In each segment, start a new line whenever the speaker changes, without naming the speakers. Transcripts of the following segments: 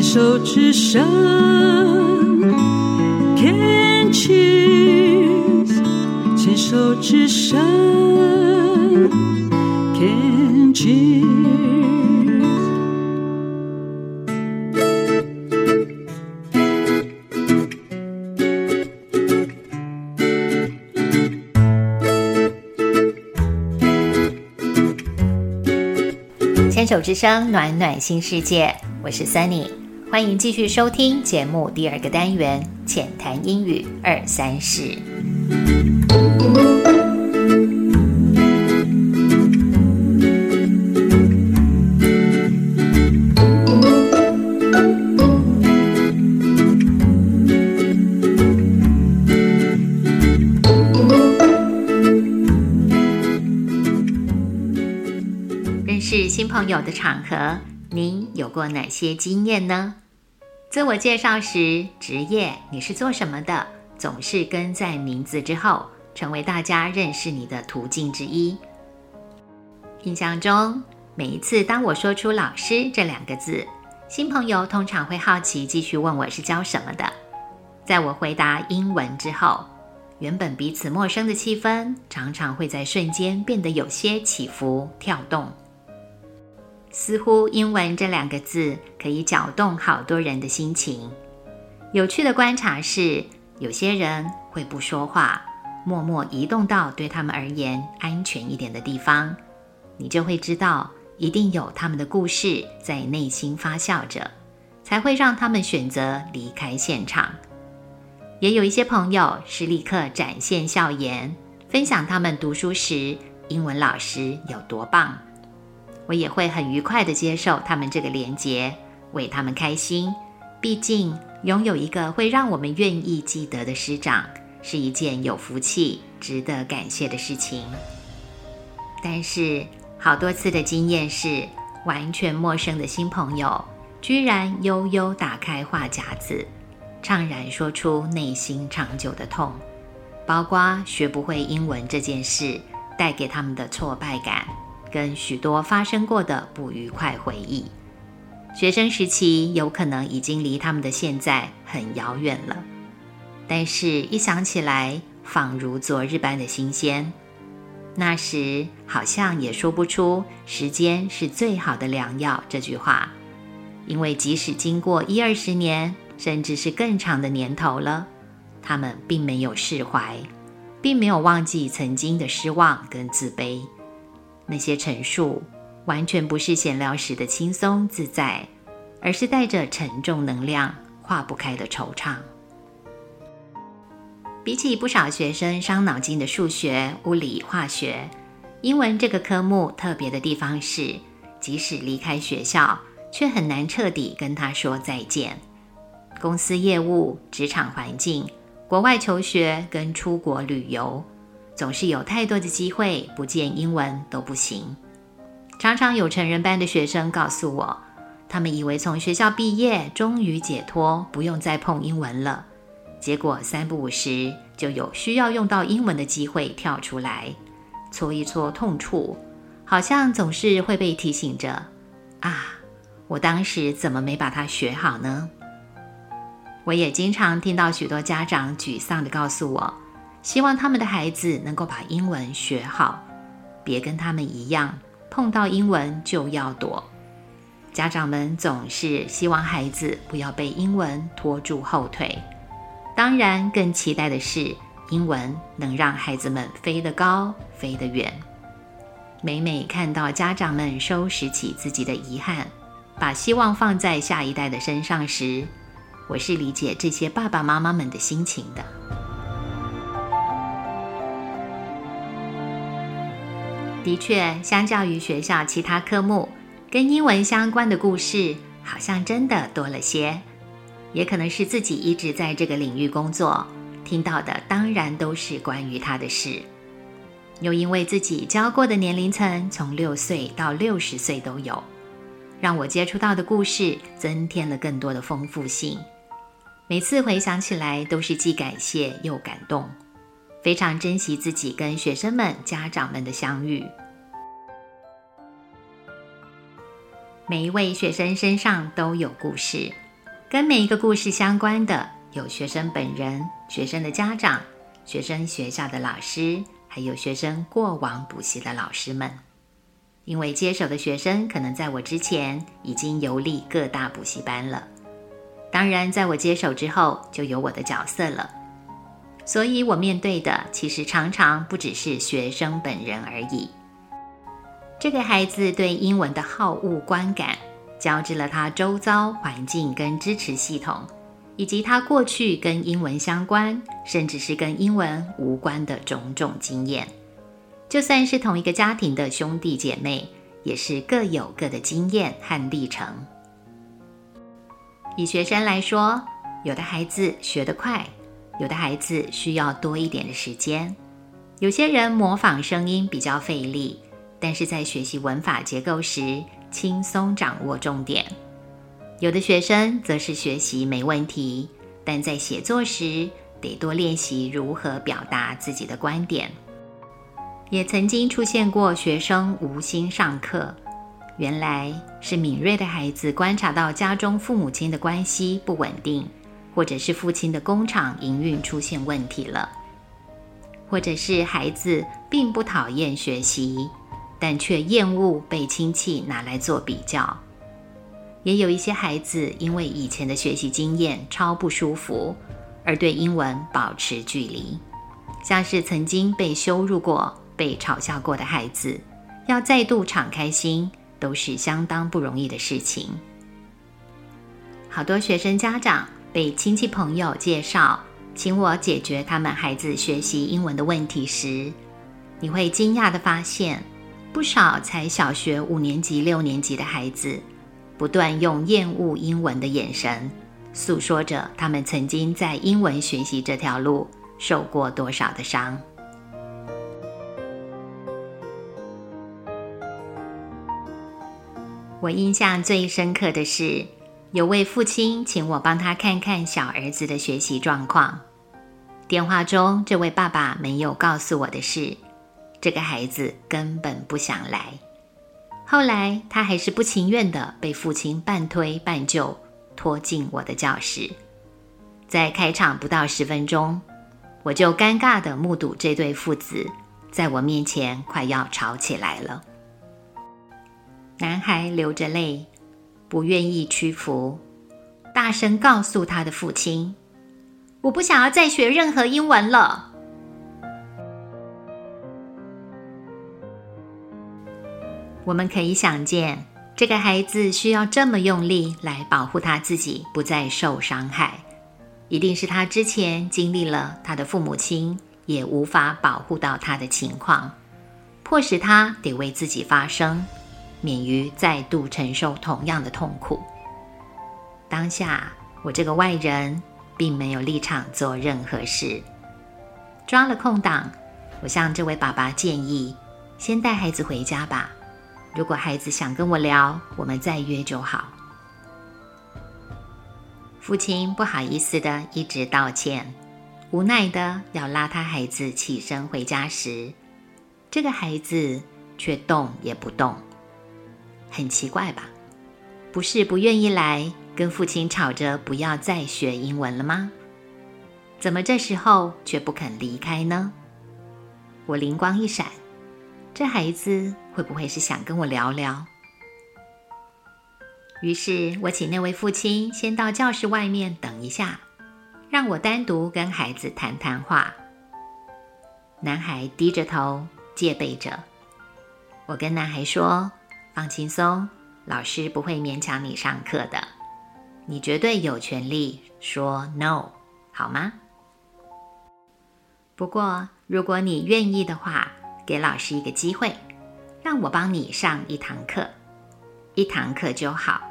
牵手之声，Can cheers，牵手之声，Can cheers。
牵手之声，暖暖新世界，我是 Sunny，欢迎继续收听节目第二个单元浅谈英语二三事。认识新朋友的场合，您有过哪些经验呢？自我介绍时，职业你是做什么的，总是跟在名字之后，成为大家认识你的途径之一。印象中，每一次当我说出“老师”这两个字，新朋友通常会好奇继续问我是教什么的。在我回答英文之后，原本彼此陌生的气氛，常常会在瞬间变得有些起伏跳动。似乎英文这两个字可以搅动好多人的心情。有趣的观察是，有些人会不说话，默默移动到对他们而言安全一点的地方，你就会知道，一定有他们的故事在内心发酵着，才会让他们选择离开现场。也有一些朋友是立刻展现笑颜，分享他们读书时英文老师有多棒。我也会很愉快地接受他们这个连结，为他们开心。毕竟拥有一个会让我们愿意记得的师长，是一件有福气、值得感谢的事情。但是好多次的经验是，完全陌生的新朋友，居然悠悠打开话匣子，怅然说出内心长久的痛，包括学不会英文这件事带给他们的挫败感。跟许多发生过的不愉快回忆，学生时期有可能已经离他们的现在很遥远了，但是一想起来，仿如昨日般的新鲜。那时好像也说不出“时间是最好的良药”这句话，因为即使经过一二十年，甚至是更长的年头了，他们并没有释怀，并没有忘记曾经的失望跟自卑。那些陈述完全不是闲聊时的轻松自在，而是带着沉重能量、化不开的惆怅。比起不少学生伤脑筋的数学、物理、化学，英文这个科目特别的地方是，即使离开学校，却很难彻底跟他说再见。公司业务、职场环境、国外求学跟出国旅游。总是有太多的机会，不见英文都不行。常常有成人班的学生告诉我，他们以为从学校毕业，终于解脱，不用再碰英文了。结果三不五时就有需要用到英文的机会跳出来，搓一搓痛处，好像总是会被提醒着：啊，我当时怎么没把它学好呢？我也经常听到许多家长沮丧地告诉我。希望他们的孩子能够把英文学好，别跟他们一样碰到英文就要躲。家长们总是希望孩子不要被英文拖住后腿，当然更期待的是英文能让孩子们飞得高、飞得远。每每看到家长们收拾起自己的遗憾，把希望放在下一代的身上时，我是理解这些爸爸妈妈们的心情的。的确，相较于学校其他科目，跟英文相关的故事好像真的多了些。也可能是自己一直在这个领域工作，听到的当然都是关于他的事。又因为自己教过的年龄层从六岁到六十岁都有，让我接触到的故事增添了更多的丰富性。每次回想起来，都是既感谢又感动。非常珍惜自己跟学生们、家长们的相遇。每一位学生身上都有故事，跟每一个故事相关的有学生本人、学生的家长、学生学校的老师，还有学生过往补习的老师们。因为接手的学生可能在我之前已经游历各大补习班了，当然在我接手之后就有我的角色了。所以我面对的其实常常不只是学生本人而已。这个孩子对英文的好恶观感，交织了他周遭环境跟支持系统，以及他过去跟英文相关，甚至是跟英文无关的种种经验。就算是同一个家庭的兄弟姐妹，也是各有各的经验和历程。以学生来说，有的孩子学得快。有的孩子需要多一点的时间，有些人模仿声音比较费力，但是在学习文法结构时轻松掌握重点。有的学生则是学习没问题，但在写作时得多练习如何表达自己的观点。也曾经出现过学生无心上课，原来是敏锐的孩子观察到家中父母亲的关系不稳定。或者是父亲的工厂营运出现问题了，或者是孩子并不讨厌学习，但却厌恶被亲戚拿来做比较。也有一些孩子因为以前的学习经验超不舒服，而对英文保持距离。像是曾经被羞辱过、被嘲笑过的孩子，要再度敞开心，都是相当不容易的事情。好多学生家长。被亲戚朋友介绍，请我解决他们孩子学习英文的问题时，你会惊讶的发现，不少才小学五年级、六年级的孩子，不断用厌恶英文的眼神，诉说着他们曾经在英文学习这条路受过多少的伤。我印象最深刻的是。有位父亲请我帮他看看小儿子的学习状况。电话中，这位爸爸没有告诉我的是，这个孩子根本不想来。后来，他还是不情愿的被父亲半推半就拖进我的教室。在开场不到十分钟，我就尴尬的目睹这对父子在我面前快要吵起来了。男孩流着泪。不愿意屈服，大声告诉他的父亲：“我不想要再学任何英文了。”我们可以想见，这个孩子需要这么用力来保护他自己不再受伤害，一定是他之前经历了他的父母亲也无法保护到他的情况，迫使他得为自己发声。免于再度承受同样的痛苦。当下，我这个外人并没有立场做任何事。抓了空档，我向这位爸爸建议：先带孩子回家吧。如果孩子想跟我聊，我们再约就好。父亲不好意思的一直道歉，无奈的要拉他孩子起身回家时，这个孩子却动也不动。很奇怪吧？不是不愿意来跟父亲吵着不要再学英文了吗？怎么这时候却不肯离开呢？我灵光一闪，这孩子会不会是想跟我聊聊？于是我请那位父亲先到教室外面等一下，让我单独跟孩子谈谈话。男孩低着头戒备着，我跟男孩说。放轻松，老师不会勉强你上课的。你绝对有权利说 no，好吗？不过，如果你愿意的话，给老师一个机会，让我帮你上一堂课，一堂课就好，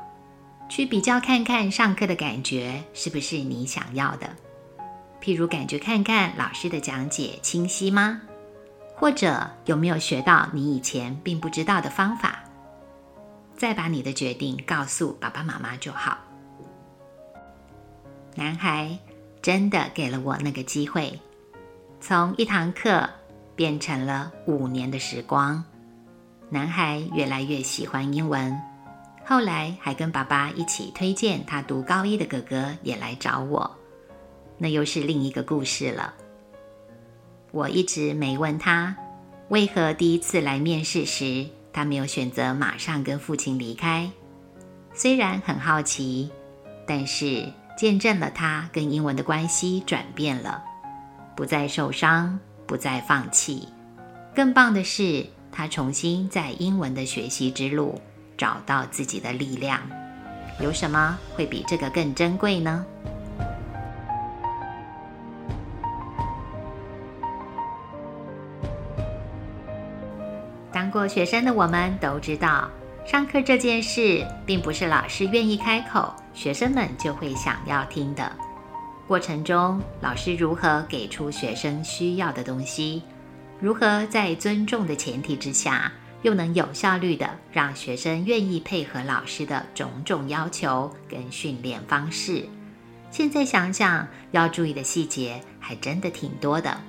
去比较看看上课的感觉是不是你想要的。譬如，感觉看看老师的讲解清晰吗？或者有没有学到你以前并不知道的方法？再把你的决定告诉爸爸妈妈就好。男孩真的给了我那个机会，从一堂课变成了五年的时光。男孩越来越喜欢英文，后来还跟爸爸一起推荐他读高一的哥哥也来找我，那又是另一个故事了。我一直没问他，为何第一次来面试时，他没有选择马上跟父亲离开。虽然很好奇，但是见证了他跟英文的关系转变了，不再受伤，不再放弃。更棒的是，他重新在英文的学习之路。找到自己的力量，有什么会比这个更珍贵呢？当过学生的我们都知道，上课这件事并不是老师愿意开口，学生们就会想要听的。过程中，老师如何给出学生需要的东西？如何在尊重的前提之下？又能有效率的让学生愿意配合老师的种种要求跟训练方式。现在想想，要注意的细节还真的挺多的。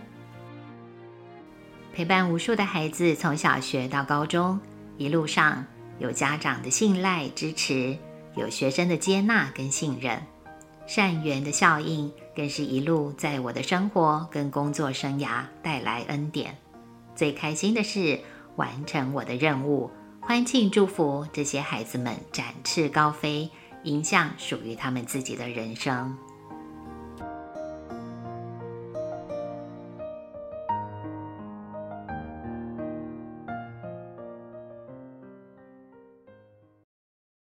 陪伴无数的孩子从小学到高中，一路上有家长的信赖支持，有学生的接纳跟信任，善缘的效应更是一路在我的生活跟工作生涯带来恩典。最开心的是。完成我的任务，欢庆祝福这些孩子们展翅高飞，迎向属于他们自己的人生。